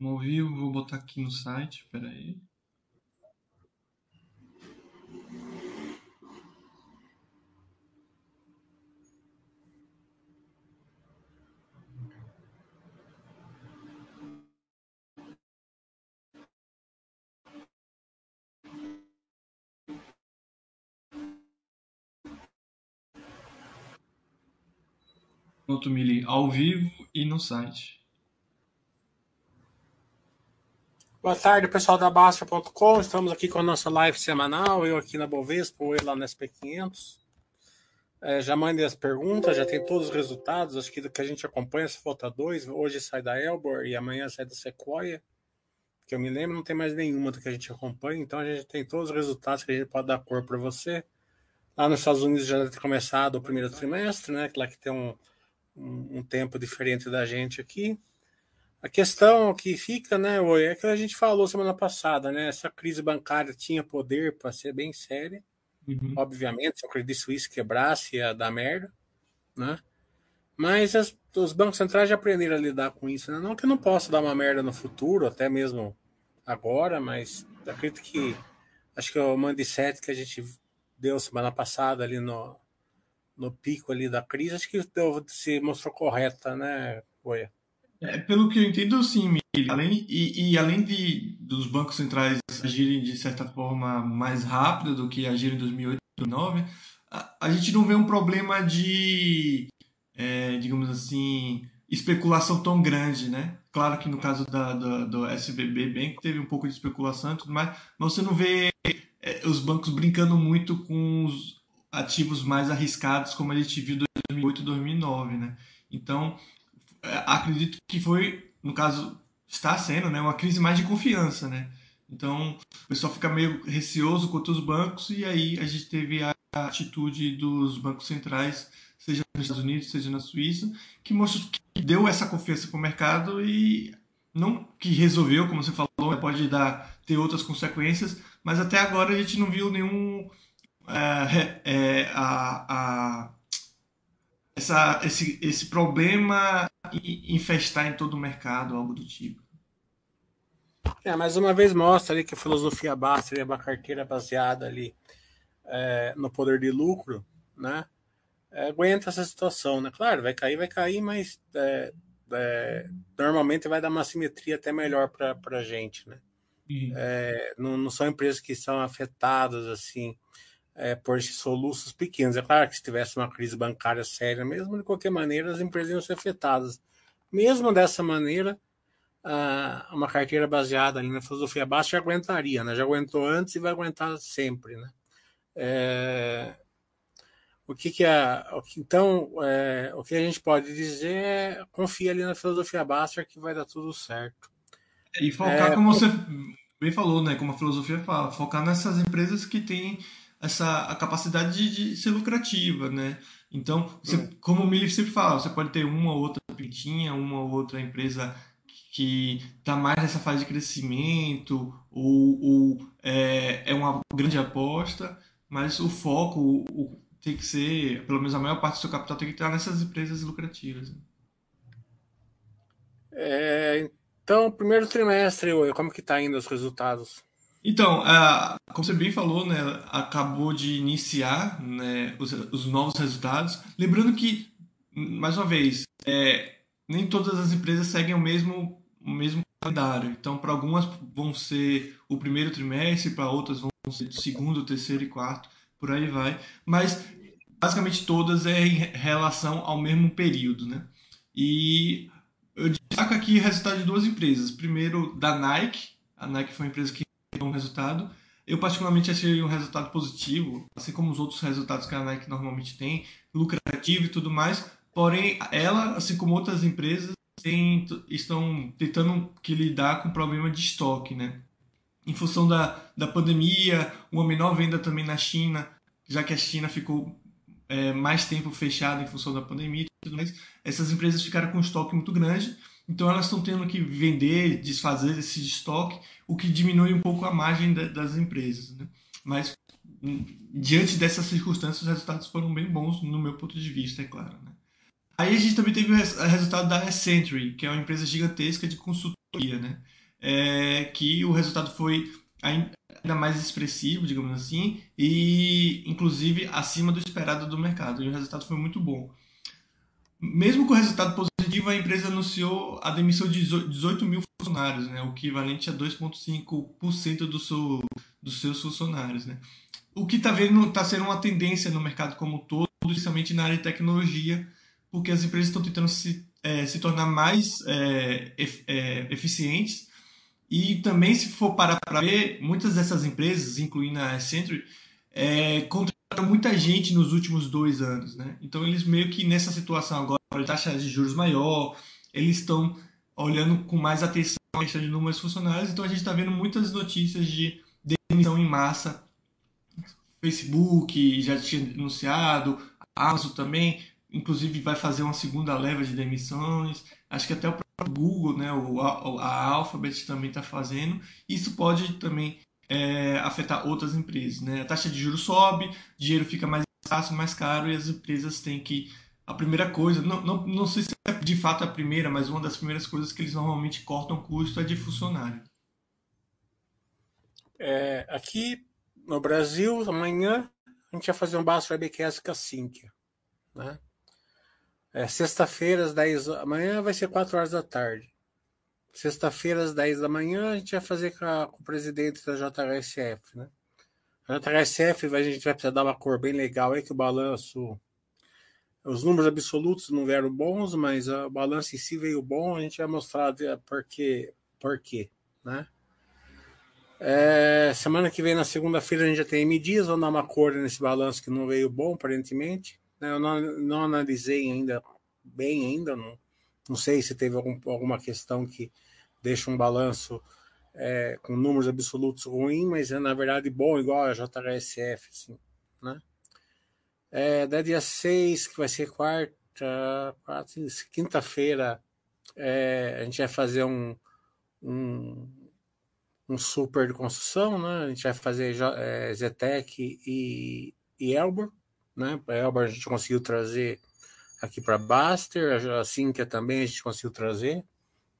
ao vivo, vou botar aqui no site, peraí. Mili, ao vivo e no site. Boa tarde, pessoal da Basta.com. Estamos aqui com a nossa live semanal. Eu aqui na Bovespa, eu lá na SP500. É, já mandei as perguntas, já tem todos os resultados. Acho que do que a gente acompanha, se falta dois. Hoje sai da Elbor e amanhã sai da Sequoia. Que eu me lembro, não tem mais nenhuma do que a gente acompanha. Então a gente tem todos os resultados que a gente pode dar cor para você. Lá nos Estados Unidos já deve ter começado o primeiro trimestre, né? Lá que tem um, um, um tempo diferente da gente aqui. A questão que fica, né, é que a gente falou semana passada, né? Essa crise bancária tinha poder para ser bem séria. Uhum. Obviamente, se o Credit Suisse quebrasse, ia dar merda, né? Mas as, os bancos centrais já aprenderam a lidar com isso, né? Não que não possa dar uma merda no futuro, até mesmo agora, mas acredito que acho que o mindset que a gente deu semana passada ali no, no pico ali da crise, acho que se mostrou correta, né, Goia? É, pelo que eu entendo, sim, além, e, e, além de, dos bancos centrais agirem de certa forma mais rápido do que agiram em 2008 e 2009, a, a gente não vê um problema de, é, digamos assim, especulação tão grande, né? Claro que no caso da, da, do SBB Bank teve um pouco de especulação e tudo mais, mas você não vê é, os bancos brincando muito com os, ativos mais arriscados, como a gente viu em 2008 e 2009, né? Então, acredito que foi, no caso, está sendo, né, uma crise mais de confiança, né? Então, o pessoal fica meio receoso contra os bancos e aí a gente teve a atitude dos bancos centrais, seja nos Estados Unidos, seja na Suíça, que mostrou que deu essa confiança para o mercado e não que resolveu, como você falou, pode dar ter outras consequências, mas até agora a gente não viu nenhum é, é, a, a, essa, esse, esse problema infestar em todo o mercado, algo do tipo. É, mais uma vez mostra ali que a filosofia basta é uma carteira baseada ali é, no poder de lucro, né? É, aguenta essa situação, né? Claro, vai cair, vai cair, mas é, é normalmente vai dar uma simetria até melhor para a gente, né? Uhum. Não, não, são empresas que são afetadas assim é, por soluços pequenos. É claro que se tivesse uma crise bancária séria mesmo, de qualquer maneira, as empresas iam ser afetadas. Mesmo dessa maneira, uma carteira baseada ali na filosofia baixa já aguentaria, né? Já aguentou antes e vai aguentar sempre, né? É... O que, que é, então é, o que a gente pode dizer é confia ali na filosofia baixa que vai dar tudo certo. E focar, é, como você bem falou, né? Como a filosofia fala, focar nessas empresas que têm essa a capacidade de, de ser lucrativa, né? Então, você, é. como o Mili sempre fala, você pode ter uma ou outra pintinha, uma ou outra empresa que está mais nessa fase de crescimento ou, ou é, é, uma grande aposta, mas o foco o, o, tem que ser, pelo menos a maior parte do seu capital tem que estar nessas empresas lucrativas. Né? É, então, primeiro trimestre, como que está indo os resultados? Então, como você bem falou, né, acabou de iniciar né, os, os novos resultados. Lembrando que, mais uma vez, é, nem todas as empresas seguem o mesmo, o mesmo calendário. Então, para algumas vão ser o primeiro trimestre, para outras vão ser o segundo, terceiro e quarto, por aí vai. Mas, basicamente, todas é em relação ao mesmo período. Né? E eu destaco aqui o resultado de duas empresas. Primeiro, da Nike. A Nike foi uma empresa que um resultado. Eu particularmente achei um resultado positivo, assim como os outros resultados que a Nike normalmente tem, lucrativo e tudo mais. Porém, ela, assim como outras empresas, tem, estão tentando que lidar com o problema de estoque, né? Em função da, da pandemia, uma menor venda também na China, já que a China ficou é, mais tempo fechada em função da pandemia e tudo mais, essas empresas ficaram com um estoque muito grande então elas estão tendo que vender, desfazer esse estoque, o que diminui um pouco a margem das empresas. Né? Mas hum, diante dessas circunstâncias, os resultados foram bem bons no meu ponto de vista, é claro. Né? Aí a gente também teve o resultado da Accenture, que é uma empresa gigantesca de consultoria, né? É, que o resultado foi ainda mais expressivo, digamos assim, e inclusive acima do esperado do mercado. E o resultado foi muito bom. Mesmo com o resultado positivo, a empresa anunciou a demissão de 18 mil funcionários, né? o equivalente a 2,5% do seu, dos seus funcionários. Né? O que está tá sendo uma tendência no mercado como um todo, especialmente na área de tecnologia, porque as empresas estão tentando se, é, se tornar mais é, é, eficientes. E também, se for parar para ver, muitas dessas empresas, incluindo a Accenture, é, muita gente nos últimos dois anos. Né? Então, eles meio que nessa situação agora, de taxa de juros maior, eles estão olhando com mais atenção a questão de números funcionários. Então, a gente está vendo muitas notícias de demissão em massa. Facebook já tinha anunciado, a Amazon também inclusive vai fazer uma segunda leva de demissões. Acho que até o próprio Google, né, o, a Alphabet também está fazendo. Isso pode também é, afetar outras empresas. Né? A taxa de juros sobe, dinheiro fica mais fácil, mais caro e as empresas têm que. A primeira coisa, não, não, não sei se é de fato a primeira, mas uma das primeiras coisas que eles normalmente cortam custo é de funcionário. É, aqui no Brasil, amanhã, a gente vai fazer um Basso Webcast com a Cíntia. Né? É, Sexta-feira, às 10 Amanhã vai ser 4 horas da tarde. Sexta-feira, às 10 da manhã, a gente vai fazer com, a, com o presidente da JHSF, né? A JHSF, a gente vai precisar dar uma cor bem legal aí, que o balanço. Os números absolutos não vieram bons, mas o balanço em si veio bom. A gente vai mostrar por quê, por quê né? É, semana que vem, na segunda-feira, a gente já tem M dias, vamos dar uma cor nesse balanço que não veio bom, aparentemente. Né, eu não, não analisei ainda bem ainda, não, não sei se teve algum, alguma questão que deixa um balanço é, com números absolutos ruim, mas é na verdade bom, igual a JHSF, assim, né? É, da dia 6, que vai ser quarta, quarta quinta-feira, é, a gente vai fazer um, um, um, super de construção, né? A gente vai fazer é, Zetec e, e Elbor, né? A Elba a gente conseguiu trazer aqui para Baster, a Cintia também a gente conseguiu trazer,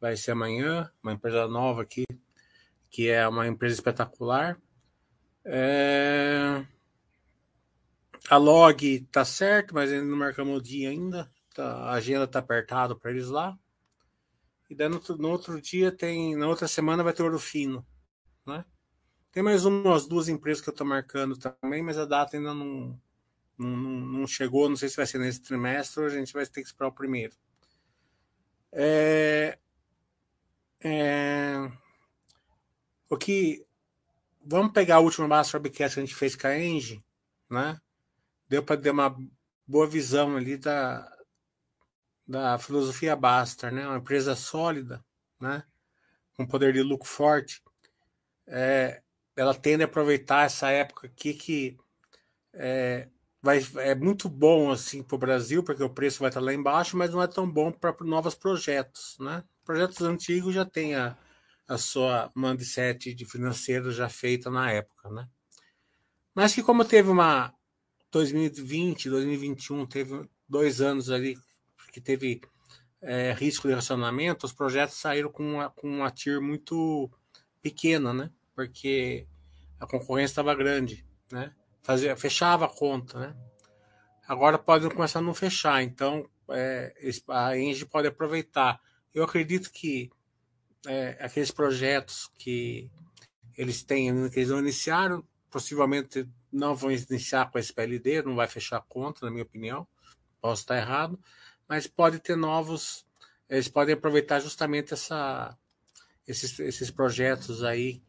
vai ser amanhã, uma empresa nova aqui, que é uma empresa espetacular. É... A log tá certo, mas ainda não marcamos o dia ainda. Tá, a agenda tá apertado para eles lá. E daí no, no, outro dia tem, na outra semana vai ter ouro fino, né? Tem mais umas duas empresas que eu tô marcando também, mas a data ainda não, não, não, chegou, não sei se vai ser nesse trimestre ou a gente vai ter que esperar o primeiro. É, é, o que vamos pegar a última Master Webcast que a gente fez com a Engie, né? Deu para ter uma boa visão ali da, da filosofia Baster, né? Uma empresa sólida, né? Com poder de lucro forte. É, ela tende a aproveitar essa época aqui que é, vai, é muito bom assim para o Brasil, porque o preço vai estar lá embaixo, mas não é tão bom para novos projetos. Né? Projetos antigos já têm a, a sua mindset de financeiro já feita na época. Né? Mas que como teve uma 2020, 2021, teve dois anos ali que teve é, risco de racionamento, os projetos saíram com uma, com uma TIR muito pequena, né? Porque a concorrência estava grande, né? Fazia, fechava a conta, né? Agora pode começar a não fechar, então é, a Engie pode aproveitar. Eu acredito que é, aqueles projetos que eles têm, que eles não iniciaram, possivelmente não vão iniciar com a SPLD, não vai fechar a conta, na minha opinião. Posso estar errado, mas pode ter novos. Eles podem aproveitar justamente essa, esses, esses projetos aí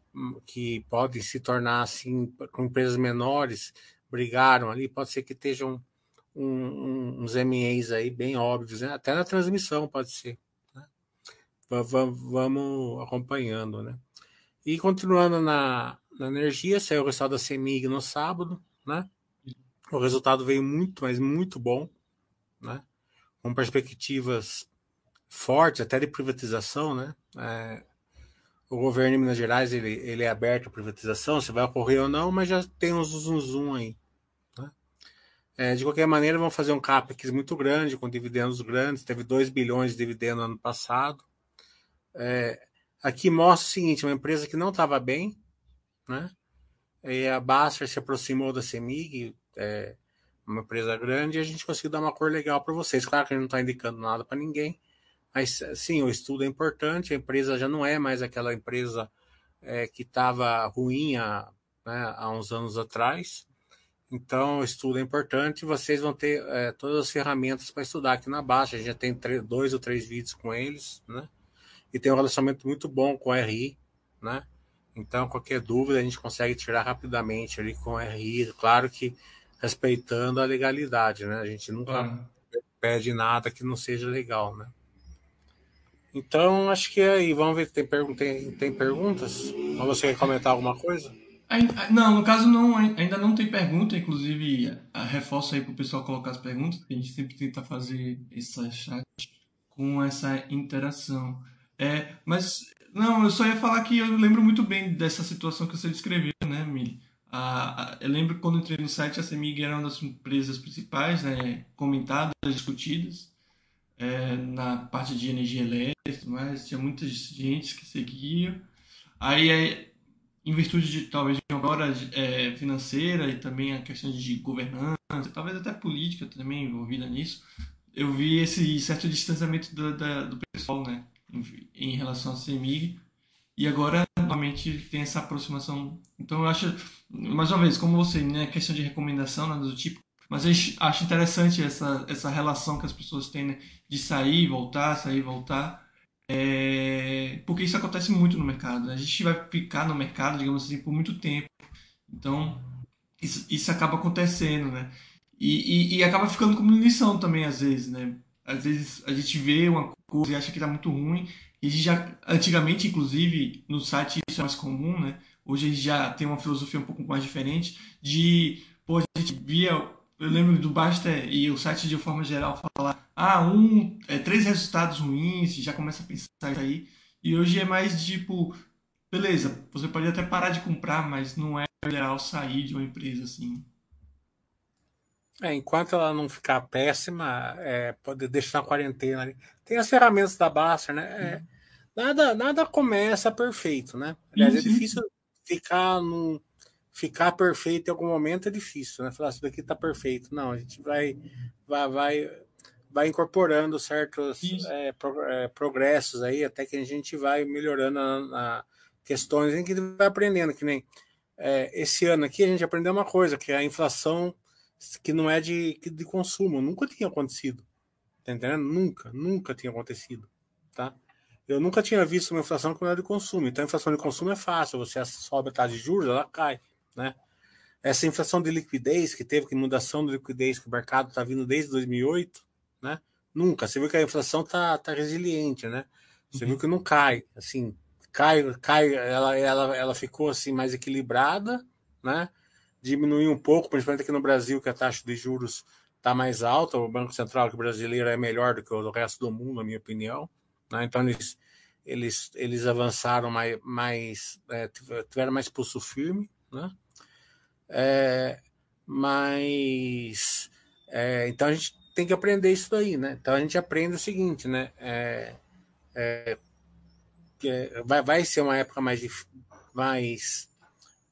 que podem se tornar assim com empresas menores brigaram ali, pode ser que estejam um, um, uns MEs aí bem óbvios, né? até na transmissão pode ser. Né? Vamos acompanhando, né? E continuando na, na energia, saiu o resultado da CEMIG no sábado, né? O resultado veio muito, mas muito bom, né? Com perspectivas fortes, até de privatização, né? É, o governo de Minas Gerais ele, ele é aberto à privatização, se vai ocorrer ou não, mas já tem uns zoom zoom aí. Né? É, de qualquer maneira, vão fazer um CAPEX muito grande, com dividendos grandes. Teve 2 bilhões de dividendos ano passado. É, aqui mostra o seguinte: uma empresa que não estava bem, né? E a Baster se aproximou da CEMIG, é, uma empresa grande, e a gente conseguiu dar uma cor legal para vocês. Claro que a gente não está indicando nada para ninguém, mas sim, o estudo é importante. A empresa já não é mais aquela empresa é, que estava ruim há, né, há uns anos atrás. Então, o estudo é importante. Vocês vão ter é, todas as ferramentas para estudar aqui na Baixa. A gente já tem dois ou três vídeos com eles, né? E tem um relacionamento muito bom com a RI, né? Então, qualquer dúvida a gente consegue tirar rapidamente ali com a RI. Claro que respeitando a legalidade, né? A gente nunca pede nada que não seja legal, né? Então, acho que é aí. Vamos ver se tem, tem, tem perguntas. Ou você quer comentar alguma coisa? Não, no caso não, ainda não tem pergunta, inclusive reforço aí para o pessoal colocar as perguntas, porque a gente sempre tenta fazer esse chat com essa interação. É, mas, não, eu só ia falar que eu lembro muito bem dessa situação que você descreveu, né, Mili? A, a, eu lembro quando entrei no site, a CEMIG era uma das empresas principais, né, comentadas, discutidas, é, na parte de energia elétrica, mas tinha muita gente que seguia. Aí, em virtude de talvez de uma hora é, financeira e também a questão de governança, talvez até política também envolvida nisso, eu vi esse certo distanciamento do, da, do pessoal, né, em, em relação à CEMIG, e agora novamente tem essa aproximação. Então eu acho, mais uma vez, como você, né, questão de recomendação, nada do tipo, mas eu acho interessante essa, essa relação que as pessoas têm né, de sair, voltar, sair, voltar. É, porque isso acontece muito no mercado. Né? A gente vai ficar no mercado, digamos assim, por muito tempo. Então, isso, isso acaba acontecendo, né? E, e, e, acaba ficando como lição também, às vezes, né? Às vezes a gente vê uma coisa e acha que está muito ruim. E já, antigamente, inclusive, no site isso é mais comum, né? Hoje a gente já tem uma filosofia um pouco mais diferente de, pô, a gente via eu lembro do Basta e o site de forma geral falar, ah, um, é, três resultados ruins, já começa a pensar isso aí. E hoje é mais tipo, beleza, você pode até parar de comprar, mas não é ideal sair de uma empresa assim. É, enquanto ela não ficar péssima, é, pode deixar na quarentena ali. Tem as ferramentas da Basta, né? É, nada, nada começa perfeito, né? Aliás, é difícil ficar num ficar perfeito em algum momento é difícil, né? Falar isso daqui tá perfeito. Não, a gente vai, vai, vai, vai incorporando certos é, pro, é, progressos aí, até que a gente vai melhorando na, na questões em que vai aprendendo, que nem é, esse ano aqui a gente aprendeu uma coisa, que é a inflação que não é de, de consumo, nunca tinha acontecido. Tá entendendo? Nunca, nunca tinha acontecido, tá? Eu nunca tinha visto uma inflação que não é de consumo. Então, a inflação de consumo é fácil. Você sobe a taxa de juros, ela cai né? Essa inflação de liquidez que teve, que mudação de liquidez que o mercado está vindo desde 2008, né? Nunca. Você viu que a inflação tá, tá resiliente, né? Você uhum. viu que não cai, assim, cai, cai, ela, ela, ela ficou assim mais equilibrada, né? Diminuiu um pouco, principalmente aqui no Brasil, que a taxa de juros está mais alta. O Banco Central brasileiro é melhor do que o do resto do mundo, na minha opinião. Né? Então eles, eles, eles avançaram mais, mais é, tiveram mais pulso firme, né? É, mas é, então a gente tem que aprender isso daí, né? Então a gente aprende o seguinte, né? É, é, vai, vai ser uma época mais, mais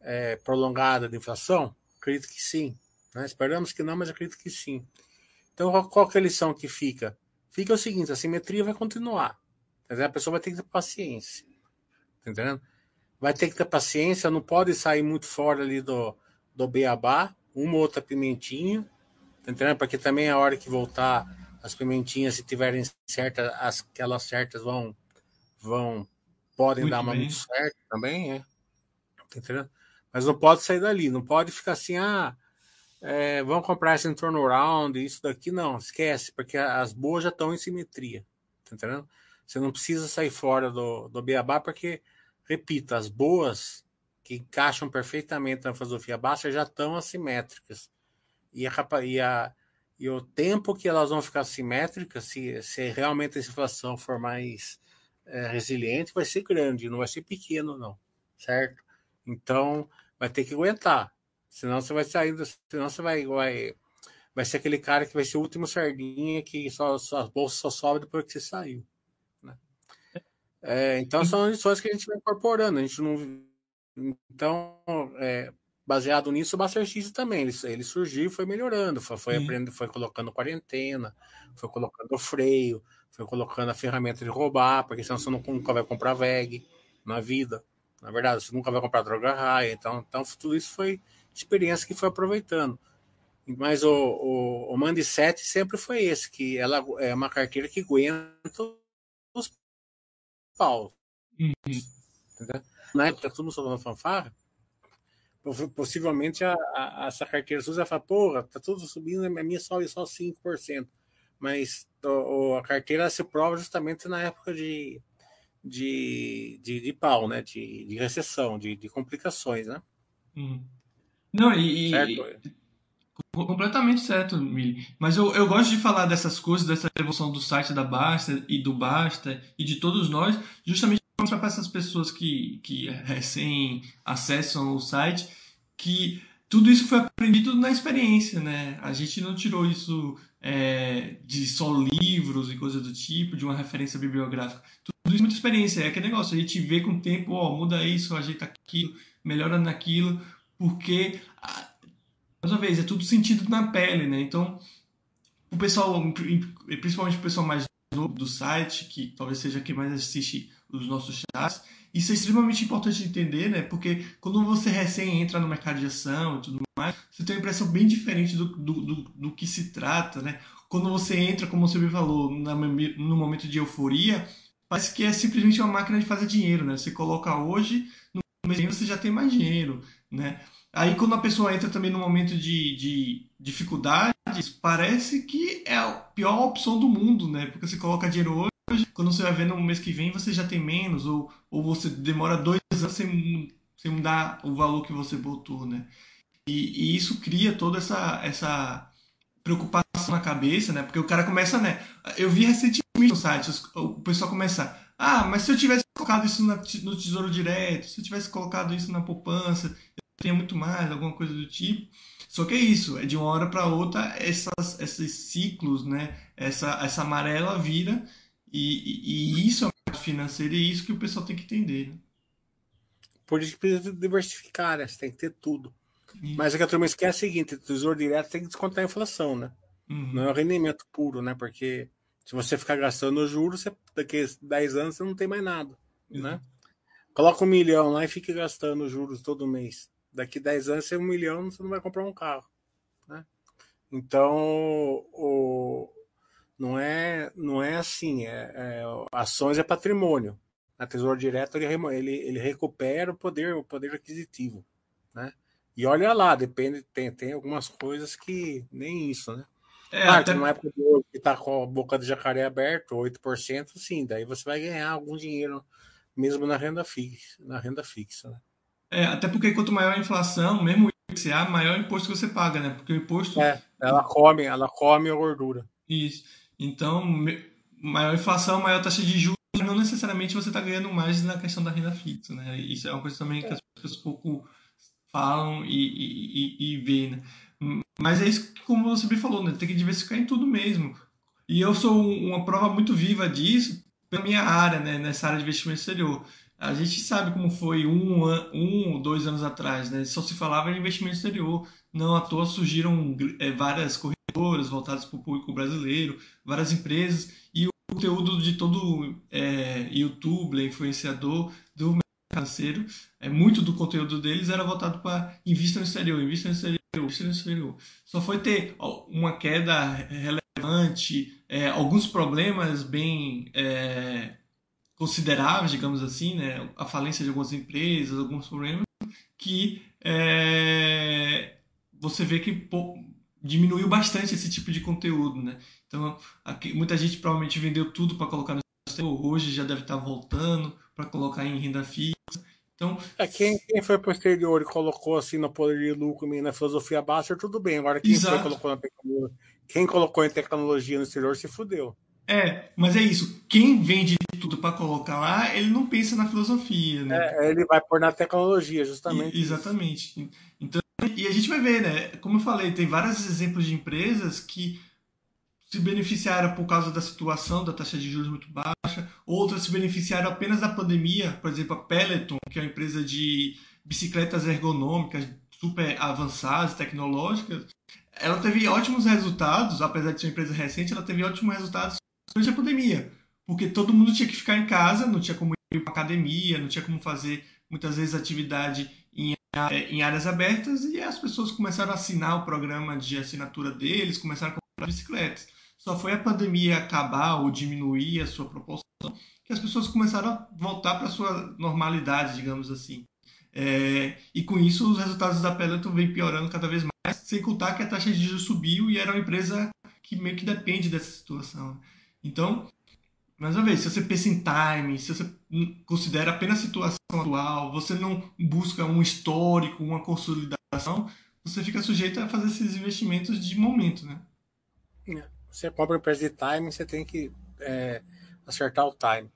é, prolongada de inflação? Acredito que sim. Né? Esperamos que não, mas acredito que sim. Então, qual, qual é a lição que fica? Fica o seguinte: a simetria vai continuar. A pessoa vai ter que ter paciência. Tá entendendo? Vai ter que ter paciência, não pode sair muito fora ali do, do beabá, uma ou outra pimentinha, tá entendendo? Porque também a hora que voltar as pimentinhas, se tiverem certas, as, aquelas certas vão, vão podem muito dar uma bem. muito certa também, é. Tá entendendo? Mas não pode sair dali, não pode ficar assim, ah, é, vamos comprar esse turnaround, isso daqui, não, esquece, porque as boas já estão em simetria, tá entendendo? Você não precisa sair fora do, do beabá, porque, repito, as boas que encaixam perfeitamente na filosofia baixa já estão assimétricas. E, a, e, a, e o tempo que elas vão ficar assimétricas, se, se realmente a inflação for mais é, resiliente, vai ser grande, não vai ser pequeno, não. Certo? Então, vai ter que aguentar. Senão você vai sair, senão você vai, vai, vai ser aquele cara que vai ser o último sardinha que só, só, a bolsa só sobe depois que você saiu. É, então são lições que a gente vai incorporando. A gente não. Então, é, baseado nisso, o Master X também. Ele, ele surgiu e foi melhorando, foi, foi aprendendo, foi colocando quarentena, foi colocando freio, foi colocando a ferramenta de roubar, porque senão você nunca vai comprar VEG na vida. Na verdade, você nunca vai comprar droga raia. Então, então tudo isso foi experiência que foi aproveitando. Mas o, o, o Mandi 7 sempre foi esse, que ela é uma carteira que aguenta pau. Uhum. Na época, todo mundo falando fanfarra, possivelmente a, a, essa carteira SUS vai falar, porra, tá tudo subindo, a minha sobe só 5%. Mas o, a carteira se prova justamente na época de, de, de, de pau, né? De, de recessão, de, de complicações, né? Uhum. Não, e, e, completamente certo, Mili. Mas eu, eu gosto de falar dessas coisas, dessa evolução do site da Basta e do Basta e de todos nós, justamente para mostrar para essas pessoas que, que recém acessam o site que tudo isso foi aprendido na experiência, né? A gente não tirou isso é, de só livros e coisas do tipo, de uma referência bibliográfica. Tudo isso é muita experiência, é aquele negócio, a gente vê com o tempo, ó, muda isso, ajeita aquilo, melhora naquilo, porque, mais uma vez, é tudo sentido na pele, né? Então, o pessoal, principalmente o pessoal mais novo do site, que talvez seja quem mais assiste os nossos chats, isso é extremamente importante entender, né? Porque quando você recém entra no mercado de ação e tudo mais, você tem uma impressão bem diferente do, do, do, do que se trata, né? Quando você entra, como você me falou, na, no momento de euforia, parece que é simplesmente uma máquina de fazer dinheiro, né? Você coloca hoje, no mês você já tem mais dinheiro, né? Aí quando a pessoa entra também no momento de, de dificuldades, parece que é a pior opção do mundo, né? Porque você coloca dinheiro hoje, quando você vai ver no mês que vem, você já tem menos, ou, ou você demora dois anos sem, sem mudar o valor que você botou, né? E, e isso cria toda essa, essa preocupação na cabeça, né? Porque o cara começa, né? Eu vi recentemente no site, o pessoal começa, ah, mas se eu tivesse colocado isso no Tesouro Direto, se eu tivesse colocado isso na poupança, teria muito mais, alguma coisa do tipo. Só que é isso, é de uma hora para outra essas, esses ciclos, né? Essa, essa amarela vira e, e, isso é parte financeira e isso que o pessoal tem que entender. Né? Por isso que precisa diversificar, né? Você tem que ter tudo. Isso. Mas é que a turma esquece é o seguinte: o tesouro direto tem que descontar a inflação, né? Uhum. Não é o rendimento puro, né? Porque se você ficar gastando juros, você, daqui a 10 anos você não tem mais nada, uhum. né? Coloca um milhão lá e fica gastando juros todo mês. Daqui 10 anos, você um milhão, você não vai comprar um carro, né? Então, o, não é, não é assim. É, é, ações é patrimônio. A Tesouro Direto ele, ele, ele recupera o poder, o poder aquisitivo, né? E olha lá, depende, tem, tem algumas coisas que nem isso, né? É, claro, até... numa época que está com a boca de jacaré aberto, 8%, sim, daí você vai ganhar algum dinheiro mesmo na renda fixa, na renda fixa, né? É, até porque quanto maior a inflação, mesmo o IPCA, maior o imposto que você paga, né? Porque o imposto. É, ela come, ela come a gordura. Isso. Então, maior inflação, maior taxa de juros, não necessariamente você está ganhando mais na questão da renda fixa, né? Isso é uma coisa também que as pessoas pouco falam e, e, e, e vê, né? Mas é isso que, como você me falou, né? Tem que diversificar em tudo mesmo. E eu sou uma prova muito viva disso pela minha área, né? Nessa área de investimento exterior. A gente sabe como foi um, um ou dois anos atrás, né? Só se falava em investimento exterior. Não à toa surgiram é, várias corridas voltados para o público brasileiro, várias empresas e o conteúdo de todo é, youtuber, influenciador do mercado financeiro, é, muito do conteúdo deles era voltado para invista no exterior, invista no exterior, invista no exterior. Só foi ter uma queda relevante, é, alguns problemas bem é, consideráveis, digamos assim, né? a falência de algumas empresas, alguns problemas que é, você vê que diminuiu bastante esse tipo de conteúdo, né? Então, aqui, muita gente provavelmente vendeu tudo para colocar no exterior, hoje já deve estar tá voltando para colocar em renda fixa. Então, é, quem, quem foi posterior e colocou assim no poder de lucro e na filosofia Baster, tudo bem. Agora, quem foi, colocou na tecnologia, quem colocou em tecnologia no exterior se fudeu. É, mas é isso. Quem vende tudo para colocar lá, ele não pensa na filosofia, né? É, ele vai pôr na tecnologia, justamente. E, exatamente. Então, e a gente vai ver, né? Como eu falei, tem vários exemplos de empresas que se beneficiaram por causa da situação da taxa de juros muito baixa, outras se beneficiaram apenas da pandemia, por exemplo, a Peloton, que é uma empresa de bicicletas ergonômicas super avançadas, tecnológicas, ela teve ótimos resultados, apesar de ser uma empresa recente, ela teve ótimos resultados durante a pandemia, porque todo mundo tinha que ficar em casa, não tinha como ir para academia, não tinha como fazer muitas vezes atividade em, em áreas abertas e as pessoas começaram a assinar o programa de assinatura deles, começaram a comprar bicicletas. Só foi a pandemia acabar ou diminuir a sua proporção que as pessoas começaram a voltar para a sua normalidade, digamos assim. É, e com isso, os resultados da Peloton vêm piorando cada vez mais, sem contar que a taxa de juros subiu e era uma empresa que meio que depende dessa situação. Então, mais uma vez, se você pensa em time, se você considera apenas a situação atual, você não busca um histórico, uma consolidação, você fica sujeito a fazer esses investimentos de momento, né? É, você compra em preço de time, você tem que é, acertar o time.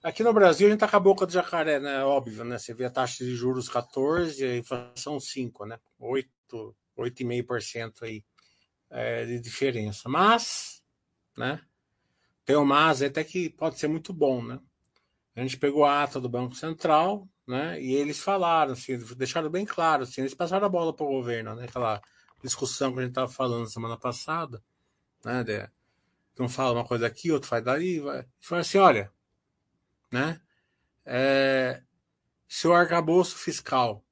Aqui no Brasil a gente tá com do jacaré, né? Óbvio, né? Você vê a taxa de juros 14 e a inflação 5, né? 8, 8,5% aí é, de diferença. Mas, né? Tem o mas até que pode ser muito bom, né? A gente pegou a ata do Banco Central, né? E eles falaram, assim, deixaram bem claro, assim, eles passaram a bola para o governo, né? Aquela discussão que a gente estava falando semana passada, né? De, um fala uma coisa aqui, outro faz dali, vai. Fala assim, olha, né? É, se o arcabouço fiscal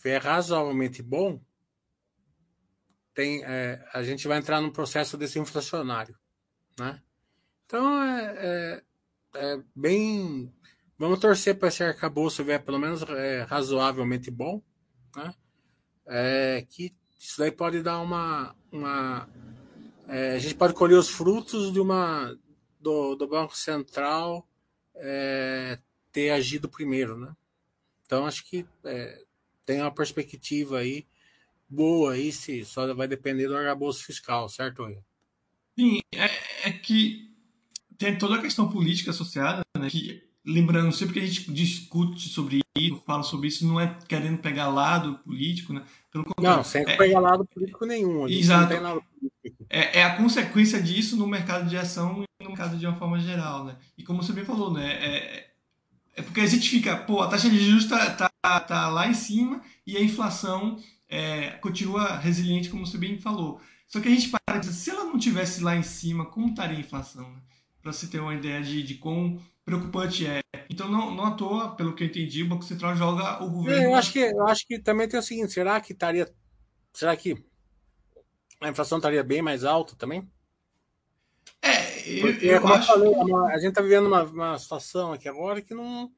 vier razoavelmente bom, tem, é, a gente vai entrar num processo desinflacionário, né? Então é, é, é bem, vamos torcer para esse arcabouço vier pelo menos é, razoavelmente bom, né? É, que isso daí pode dar uma, uma é, a gente pode colher os frutos de uma do, do Banco Central é, ter agido primeiro, né? Então acho que tem uma perspectiva aí boa aí, se só vai depender do arcabouço fiscal, certo? Sim, é, é, que tem toda a questão política associada, né? Que, lembrando, sempre que a gente discute sobre isso, fala sobre isso, não é querendo pegar lado político, né? Pelo contrário, não, sem é, pegar lado político nenhum. Exato. É, é, a consequência disso no mercado de ação no mercado de uma forma geral, né? E como você bem falou, né? É, é porque a gente fica, pô, a taxa de juros está tá, tá lá em cima e a inflação é, continua resiliente, como você bem falou. Só que a gente para de se ela não tivesse lá em cima, como estaria a inflação? Né? Para você ter uma ideia de, de quão preocupante é. Então, não, não à toa, pelo que eu entendi, o Banco Central joga o governo. É, eu acho que, eu acho que também tem o seguinte: será que estaria. Será que a inflação estaria bem mais alta também? É, eu, Porque, eu como acho... eu falei, a gente está vivendo uma, uma situação aqui agora que não.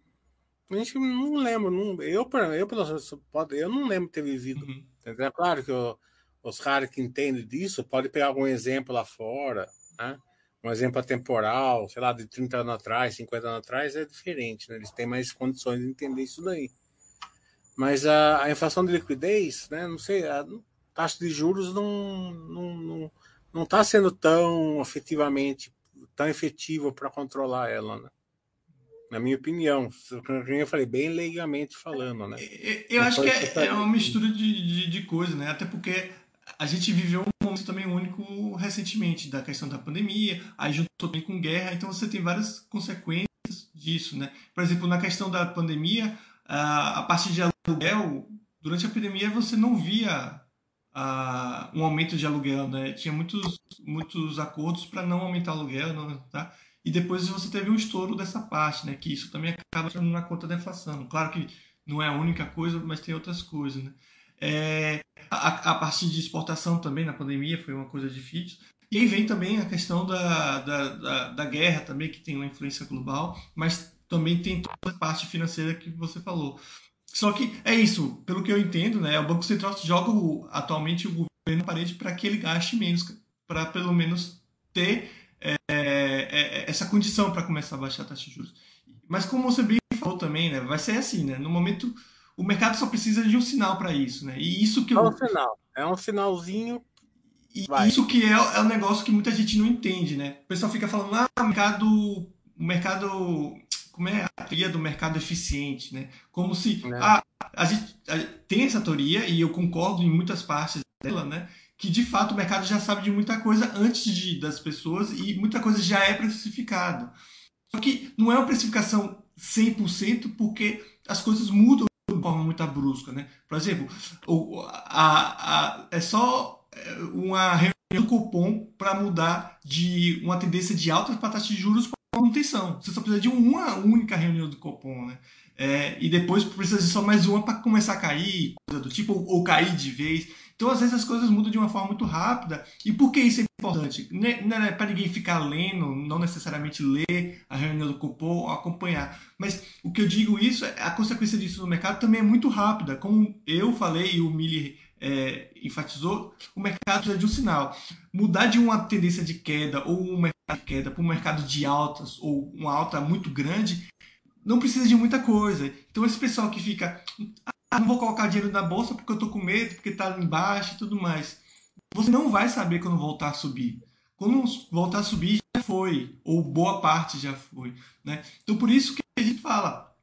A gente não lembra. Não, eu, eu, pelo eu não lembro ter vivido. Uhum. É claro que eu, os caras que entendem disso podem pegar algum exemplo lá fora, né? Um exemplo temporal, sei lá, de 30 anos atrás, 50 anos atrás, é diferente, né? Eles têm mais condições de entender isso daí. Mas a, a inflação de liquidez, né? Não sei, a taxa de juros não, não, não não está sendo tão efetivamente tão efetivo para controlar ela, né? Na minha opinião, eu falei, bem leigamente falando, né? Eu acho que é, é uma mistura de, de, de coisas, né? Até porque a gente viveu um momento também único recentemente, da questão da pandemia, aí juntou também com guerra, então você tem várias consequências disso, né? Por exemplo, na questão da pandemia, a parte de aluguel, durante a pandemia você não via um aumento de aluguel, né? Tinha muitos, muitos acordos para não aumentar o aluguel, tá? E depois você teve um estouro dessa parte, né? Que isso também acaba entrando na conta da inflação. Claro que não é a única coisa, mas tem outras coisas, né? É, a, a parte de exportação também na pandemia foi uma coisa difícil. E aí vem também a questão da, da, da, da, guerra também, que tem uma influência global, mas também tem toda a parte financeira que você falou. Só que é isso, pelo que eu entendo, né? O Banco Central joga o, atualmente o governo na parede para que ele gaste menos, para pelo menos ter é, é, é essa condição para começar a baixar a taxa de juros. Mas como você bem falou também, né? Vai ser assim, né? No momento, o mercado só precisa de um sinal para isso, né? E isso que é um sinal, é um sinalzinho. E vai. isso que é, é um negócio que muita gente não entende, né? O pessoal fica falando, ah, o mercado, o mercado como é a teoria do mercado eficiente, né? Como se é. a, a, gente, a, tem essa teoria e eu concordo em muitas partes dela, né? Que de fato o mercado já sabe de muita coisa antes de, das pessoas e muita coisa já é precificado. Só que não é uma precificação 100% porque as coisas mudam forma muito brusca, né? Por exemplo, o, a, a, é só é, uma reunião do cupom para mudar de uma tendência de altas para taxa de juros para manutenção. Você só precisa de uma única reunião do cupom, né? É, e depois precisa de só mais uma para começar a cair, coisa do tipo, ou, ou cair de vez. Então, às vezes, as coisas mudam de uma forma muito rápida. E por que isso é importante? Não é, é para ninguém ficar lendo, não necessariamente ler a reunião do cupom acompanhar. Mas o que eu digo isso, é a consequência disso no mercado também é muito rápida. Como eu falei e o Mili é, enfatizou, o mercado precisa de um sinal. Mudar de uma tendência de queda ou um mercado de queda para um mercado de altas ou uma alta muito grande não precisa de muita coisa. Então, esse pessoal que fica, ah, não vou colocar dinheiro na bolsa porque eu tô com medo, porque tá embaixo e tudo mais. Você não vai saber quando voltar a subir. Quando voltar a subir, já foi, ou boa parte já foi. Né? Então, por isso que a gente fala,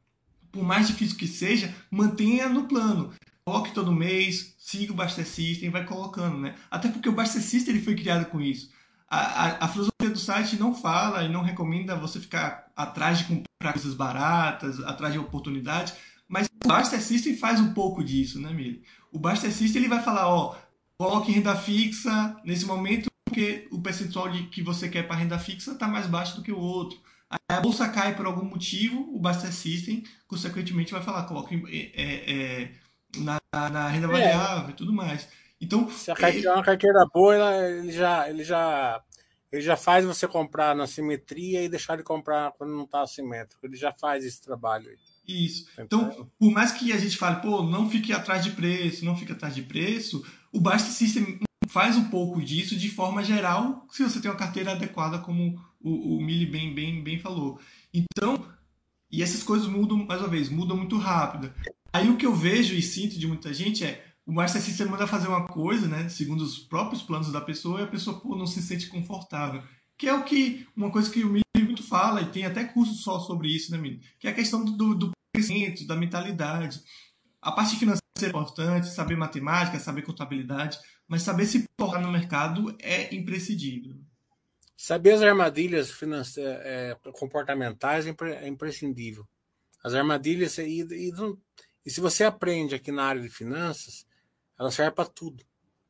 por mais difícil que seja, mantenha no plano. Coloque todo mês, siga o Baster System, vai colocando. Né? Até porque o Baster System ele foi criado com isso. A, a, a, filosofia do site não fala e não recomenda você ficar atrás de comprar coisas baratas, atrás de oportunidades, mas o Baster System faz um pouco disso, né, Miri? O Baster System ele vai falar, ó, coloque renda fixa nesse momento porque o percentual de, que você quer para renda fixa está mais baixo do que o outro. Aí a bolsa cai por algum motivo, o Baster System, consequentemente, vai falar, coloque é, é, é na, na, renda é. variável e tudo mais. Então, se a carteira é uma carteira boa, ele já, ele já ele já faz você comprar na simetria e deixar de comprar quando não está assimétrico. Ele já faz esse trabalho aí. Isso. Então, por mais que a gente fale, pô, não fique atrás de preço, não fique atrás de preço, o Basta System faz um pouco disso de forma geral, se você tem uma carteira adequada, como o, o Mili bem, bem, bem falou. Então, e essas coisas mudam, mais uma vez, mudam muito rápido. Aí o que eu vejo e sinto de muita gente é, o Master System manda fazer uma coisa, né, segundo os próprios planos da pessoa, e a pessoa pô, não se sente confortável. Que é o que, uma coisa que o Mili muito fala, e tem até curso só sobre isso, né, Mili? Que é a questão do, do crescimento, da mentalidade. A parte financeira é importante, saber matemática, saber contabilidade, mas saber se portar no mercado é imprescindível. Saber as armadilhas é, comportamentais é, é imprescindível. As armadilhas, e, e, e, se você aprende aqui na área de finanças, ela serve para tudo.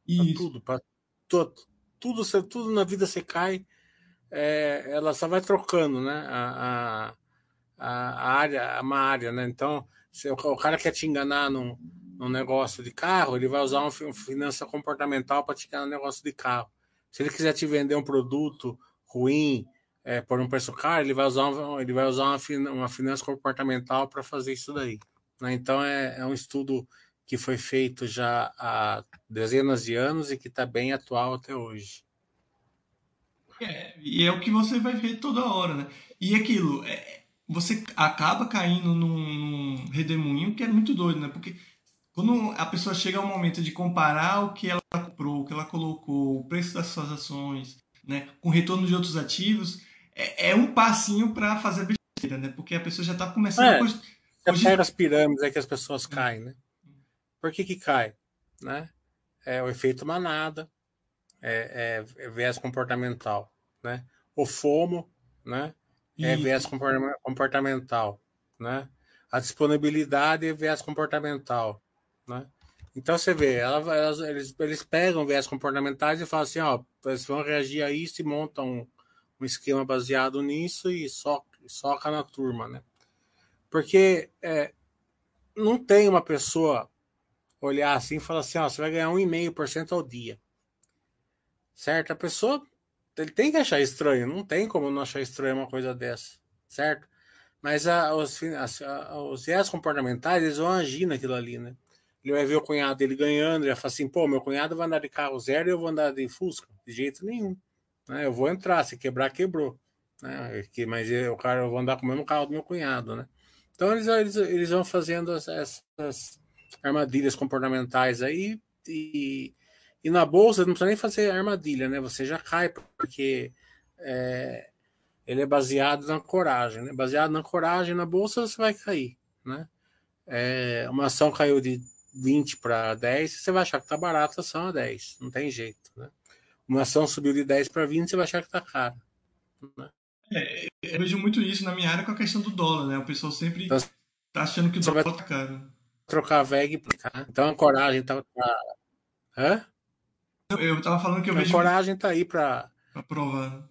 Para tudo, para tudo. Tudo, tudo na vida você cai, é, ela só vai trocando, né? A, a, a área, uma área, né? Então, se o cara quer te enganar num, num negócio de carro, ele vai usar uma finança comportamental para te enganar no negócio de carro. Se ele quiser te vender um produto ruim é, por um preço caro, ele vai usar, um, ele vai usar uma, uma finança comportamental para fazer isso daí. Né? Então, é, é um estudo que foi feito já há dezenas de anos e que está bem atual até hoje. É, e é o que você vai ver toda hora, né? E aquilo, é, você acaba caindo num, num redemoinho que é muito doido, né? Porque quando a pessoa chega ao momento de comparar o que ela comprou, o que ela colocou, o preço das suas ações, né, com o retorno de outros ativos, é, é um passinho para fazer besteira, né? Porque a pessoa já está começando é, a. Hoje... as pirâmides é que as pessoas caem, né? Por que que cai? Né? É o efeito manada, é, é, é viés comportamental, né? O FOMO, né? É viés comportamental, né? A disponibilidade é viés comportamental, né? Então você vê, ela, elas, eles, eles pegam viés comportamentais e falam assim, ó, eles vão reagir a isso e montam um, um esquema baseado nisso e so, soca na turma, né? Porque é, não tem uma pessoa olhar assim e falar assim, ó, você vai ganhar 1,5% ao dia. Certo? A pessoa ele tem que achar estranho, não tem como não achar estranho uma coisa dessa, certo? Mas a, os, os viés comportamentais, eles vão agir naquilo ali, né? Ele vai ver o cunhado dele ganhando, ele vai falar assim, pô, meu cunhado vai andar de carro zero e eu vou andar de Fusca? De jeito nenhum. Né? Eu vou entrar, se quebrar, quebrou. Né? Mas o cara, eu vou andar com o mesmo carro do meu cunhado, né? Então eles, eles, eles vão fazendo essas armadilhas comportamentais aí e, e na bolsa não precisa nem fazer armadilha, né? Você já cai, porque é, ele é baseado na coragem, né? Baseado na coragem na bolsa, você vai cair, né? É, uma ação caiu de 20 para 10, você vai achar que está barato, a ação é 10, não tem jeito, né? Uma ação subiu de 10 para 20, você vai achar que está caro. Né? É, eu vejo muito isso na minha área com a questão do dólar, né? O pessoal sempre então, tá achando que o dólar tá caro. Trocar VEG por cá. Então a coragem tá. tá... Hã? Eu tava falando que eu a vejo. A coragem tá aí para Pra provar.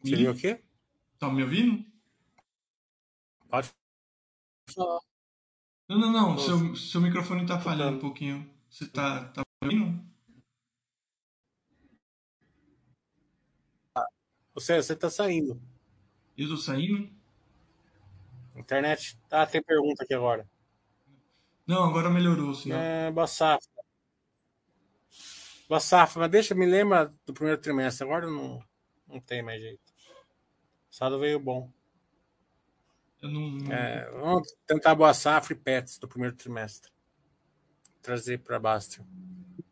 Você viu o quê? Tá me ouvindo? Pode falar. Não, não, não. Seu, seu microfone tá falhando um pouquinho. Você tá, tá ouvindo? Você, você tá saindo. Eu tô saindo? Internet. Ah, tem pergunta aqui agora. Não, agora melhorou, sim. É, boa safra. Boa safra, mas deixa, me lembra do primeiro trimestre. Agora não, não tem mais jeito. O veio bom. Eu não, não... É, vamos tentar boa safra e pets do primeiro trimestre. Trazer para Bastion.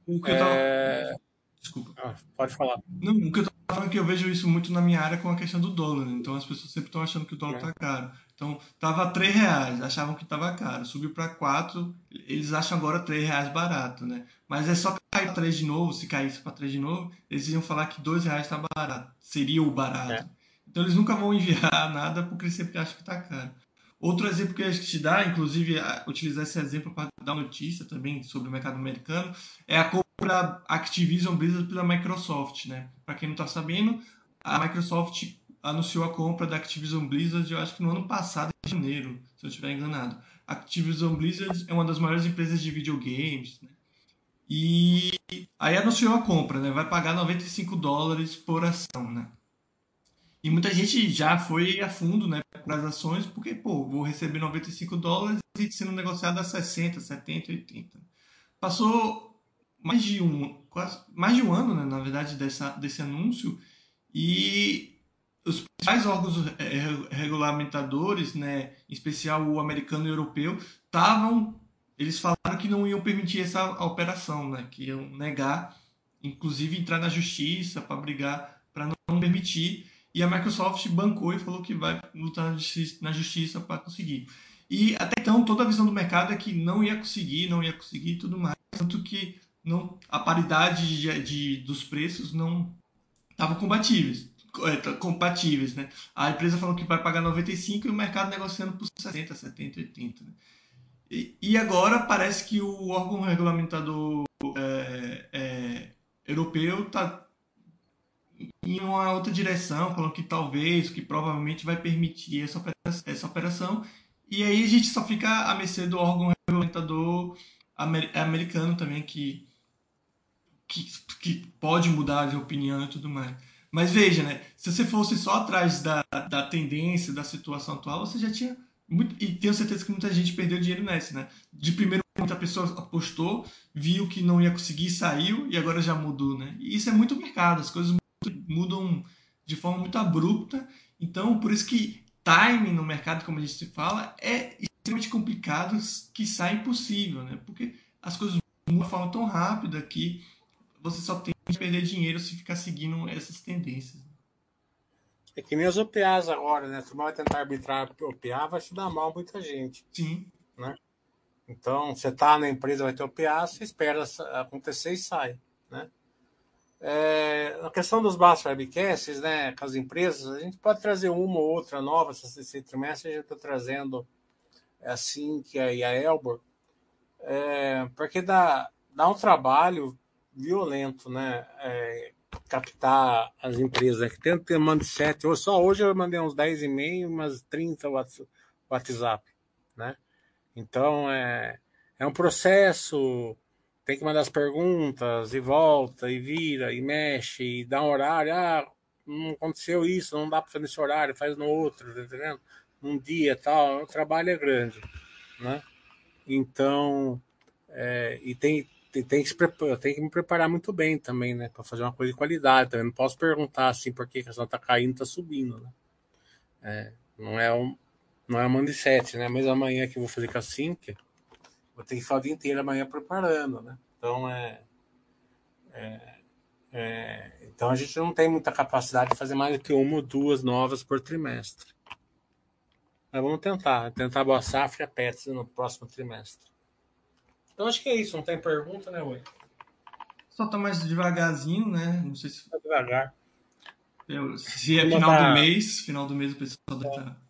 O que eu tava... é... Desculpa. Ah, pode falar. Não, o que eu é que eu vejo isso muito na minha área com a questão do dólar. Né? Então as pessoas sempre estão achando que o dólar está é. caro. Então tava 3 reais, achavam que estava caro. Subiu para 4, eles acham agora 3 reais barato, né? Mas é só cair para 3 de novo, se caísse para 3 de novo, eles iam falar que 2 reais está barato. Seria o barato. É. Então eles nunca vão enviar nada porque eles sempre acham que está caro. Outro exemplo que a gente dá, inclusive utilizar esse exemplo para dar notícia também sobre o mercado americano, é a compra Activision Blizzard pela Microsoft, né? Para quem não está sabendo, a Microsoft anunciou a compra da Activision Blizzard, eu acho que no ano passado, em janeiro, se eu estiver enganado. A Activision Blizzard é uma das maiores empresas de videogames, né? E aí anunciou a compra, né? Vai pagar 95 dólares por ação, né? E muita gente já foi a fundo, né, para as ações, porque, pô, vou receber 95 dólares e sendo negociado a 60, 70, 80. Passou mais de um, quase, mais de um ano, né, na verdade, dessa, desse anúncio, e os principais órgãos regulamentadores, né, em especial o americano e o europeu, estavam, eles falaram que não iam permitir essa operação, né, que iam negar, inclusive entrar na justiça para brigar para não permitir. E a Microsoft bancou e falou que vai lutar na justiça para conseguir. E até então toda a visão do mercado é que não ia conseguir, não ia conseguir e tudo mais. Tanto que não, a paridade de, de dos preços não estavam compatíveis. É, compatíveis, né? A empresa falou que vai pagar 95 e o mercado negociando por 60, 70, 80. Né? E, e agora parece que o órgão regulamentador é, é, europeu está em uma outra direção, falando que talvez, que provavelmente vai permitir essa operação, essa operação. E aí a gente só fica à mercê do órgão regulamentador americano também, que, que, que pode mudar de opinião e tudo mais. Mas veja, né? Se você fosse só atrás da, da tendência, da situação atual, você já tinha. Muito, e tenho certeza que muita gente perdeu dinheiro nessa, né? De primeiro momento a pessoa apostou, viu que não ia conseguir, saiu e agora já mudou, né? E isso é muito mercado, as coisas mudam de forma muito abrupta. Então, por isso que timing no mercado, como a gente fala, é extremamente complicado, que sai impossível, né? Porque as coisas mudam de forma tão rápida que você só tem que perder dinheiro se ficar seguindo essas tendências. É que nem as OPAs agora, né? Se vai tentar arbitrar OPA, vai se dar mal muita gente. Sim. Né? Então, você tá na empresa, vai ter OPA, você espera acontecer e sai, né? É, a questão dos baixos webcasts, né, com as empresas, a gente pode trazer uma ou outra nova esse trimestre, a gente está trazendo a, e a Elbor, é, porque dá, dá um trabalho violento, né, é, captar as empresas, né, que tem que ter mindset, só hoje eu mandei uns 10 e-mails, umas 30 WhatsApp, né, então é, é um processo tem que mandar as perguntas e volta e vira e mexe e dá um horário. Ah, não aconteceu isso, não dá para fazer nesse horário, faz no outro, tá entendendo? Um dia tal, o trabalho é grande, né? Então, é, e tem, tem, tem, que que me preparar muito bem também, né? Para fazer uma coisa de qualidade também. Não posso perguntar assim por que a ação está caindo, está subindo, né? É, não é um, não é uma de sete, né? Mas amanhã que eu vou fazer com a Cintia, vou ter que ficar o dia inteiro amanhã preparando, né? Então é, é, É, então a gente não tem muita capacidade de fazer mais do que uma ou duas novas por trimestre. Mas vamos tentar, tentar boa safra pets no próximo trimestre. Então acho que é isso, não tem pergunta, né, Oi? Só tá mais devagarzinho, né? Não sei se. Tá devagar. Se é final tá... do mês, final do mês o pessoal deve estar.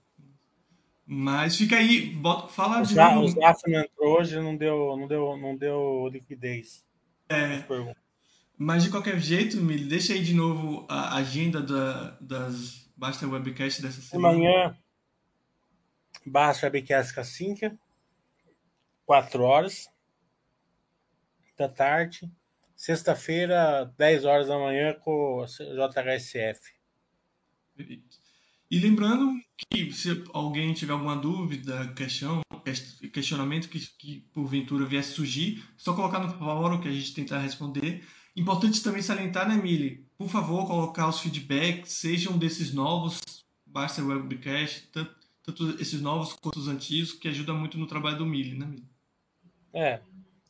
Mas fica aí, bota, fala o de novo. O Zaf não entrou hoje, não deu, não deu, não deu liquidez. É. Mas de qualquer jeito, me deixa aí de novo a agenda da, das Basta Webcast dessa semana. Amanhã, Basta Webcast Cassinca, 4 horas da tarde. Sexta-feira, 10 horas da manhã, com o JHSF. E lembrando que se alguém tiver alguma dúvida, questão, questionamento que, que porventura viesse surgir, só colocar no fórum que a gente tentar responder. Importante também salientar, né, Mili? Por favor, colocar os feedbacks, sejam desses novos, basta webcast, tanto, tanto esses novos quanto os antigos, que ajuda muito no trabalho do Mili, né, Mili? É,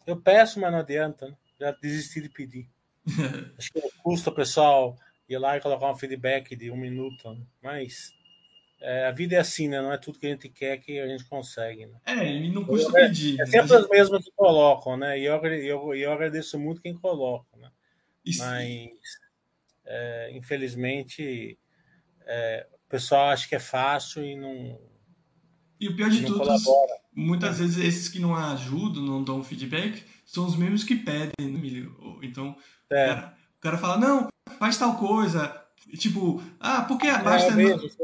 eu peço, mas não adianta, né? já desisti de pedir. Acho que custa o pessoal ir lá e colocar um feedback de um minuto, né? mas é, a vida é assim, né? Não é tudo que a gente quer que a gente consegue. Né? É, e não custa eu, pedir. É, é sempre as mesmas que colocam, né? E eu, eu, eu agradeço muito quem coloca, né? Isso. Mas, é, infelizmente, é, o pessoal acha que é fácil e não. E o pior de tudo, colabora. muitas vezes esses que não ajudam, não dão feedback, são os mesmos que pedem, né, Então, é. cara, cara fala, não, faz tal coisa, Tipo, ah, por que a basta. Eu vejo,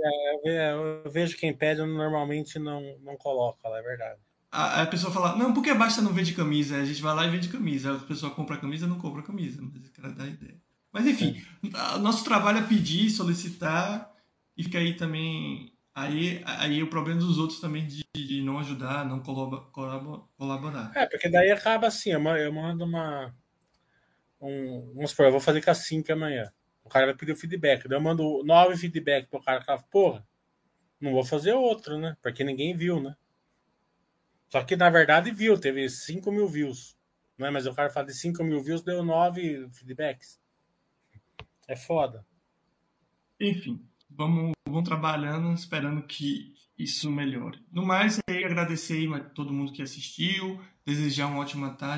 é, eu vejo quem pede normalmente não, não coloca, é verdade. A, a pessoa fala, não, por que a basta não vende camisa? A gente vai lá e vende camisa. A pessoa compra a camisa não compra a camisa. Mas cara dá ideia. Mas enfim, é. nosso trabalho é pedir, solicitar e fica aí também. Aí, aí o problema dos outros também de, de não ajudar, não colaborar. É, porque daí acaba assim, eu mando uma. Um, vamos supor, eu vou fazer com a 5 amanhã. O cara vai pedir o feedback. Daí eu mando nove feedback pro cara. Fala, porra, não vou fazer outro, né? Porque ninguém viu, né? Só que na verdade viu, teve 5 mil views. Né? Mas o cara fala de 5 mil views, deu nove feedbacks. É foda. Enfim, vamos, vamos trabalhando, esperando que isso melhore. No mais, aí agradecer a todo mundo que assistiu, desejar uma ótima tarde.